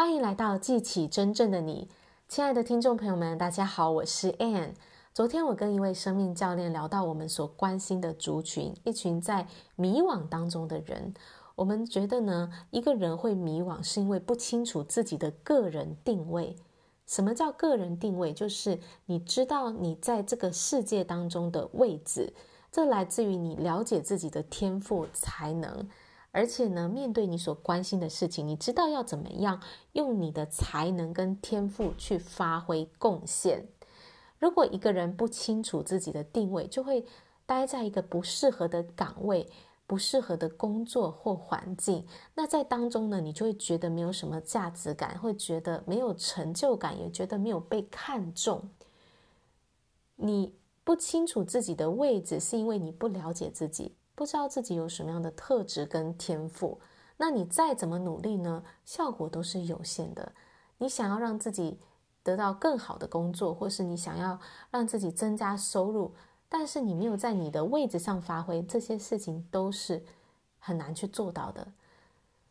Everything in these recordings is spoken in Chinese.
欢迎来到记起真正的你，亲爱的听众朋友们，大家好，我是 Anne。昨天我跟一位生命教练聊到我们所关心的族群，一群在迷惘当中的人。我们觉得呢，一个人会迷惘，是因为不清楚自己的个人定位。什么叫个人定位？就是你知道你在这个世界当中的位置，这来自于你了解自己的天赋才能。而且呢，面对你所关心的事情，你知道要怎么样用你的才能跟天赋去发挥贡献。如果一个人不清楚自己的定位，就会待在一个不适合的岗位、不适合的工作或环境。那在当中呢，你就会觉得没有什么价值感，会觉得没有成就感，也觉得没有被看重。你不清楚自己的位置，是因为你不了解自己。不知道自己有什么样的特质跟天赋，那你再怎么努力呢？效果都是有限的。你想要让自己得到更好的工作，或是你想要让自己增加收入，但是你没有在你的位置上发挥，这些事情都是很难去做到的。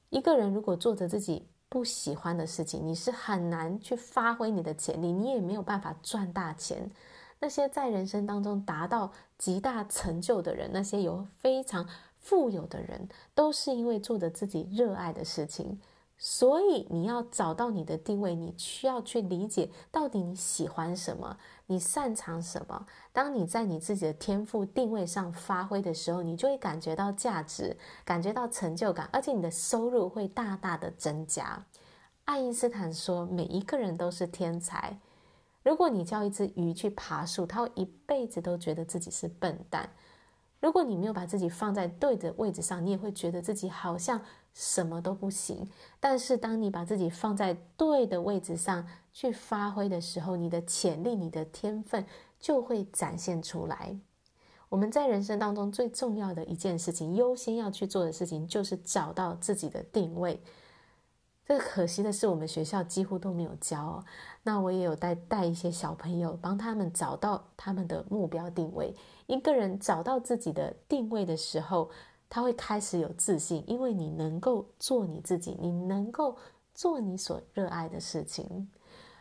一个人如果做着自己不喜欢的事情，你是很难去发挥你的潜力，你也没有办法赚大钱。那些在人生当中达到极大成就的人，那些有非常富有的人，都是因为做着自己热爱的事情。所以你要找到你的定位，你需要去理解到底你喜欢什么，你擅长什么。当你在你自己的天赋定位上发挥的时候，你就会感觉到价值，感觉到成就感，而且你的收入会大大的增加。爱因斯坦说：“每一个人都是天才。”如果你叫一只鱼去爬树，它会一辈子都觉得自己是笨蛋。如果你没有把自己放在对的位置上，你也会觉得自己好像什么都不行。但是，当你把自己放在对的位置上去发挥的时候，你的潜力、你的天分就会展现出来。我们在人生当中最重要的一件事情，优先要去做的事情，就是找到自己的定位。这个可惜的是，我们学校几乎都没有教哦。那我也有带带一些小朋友，帮他们找到他们的目标定位。一个人找到自己的定位的时候，他会开始有自信，因为你能够做你自己，你能够做你所热爱的事情。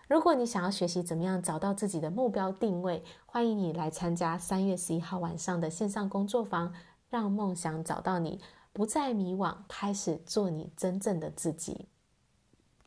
如果你想要学习怎么样找到自己的目标定位，欢迎你来参加三月十一号晚上的线上工作坊，让梦想找到你，不再迷惘，开始做你真正的自己。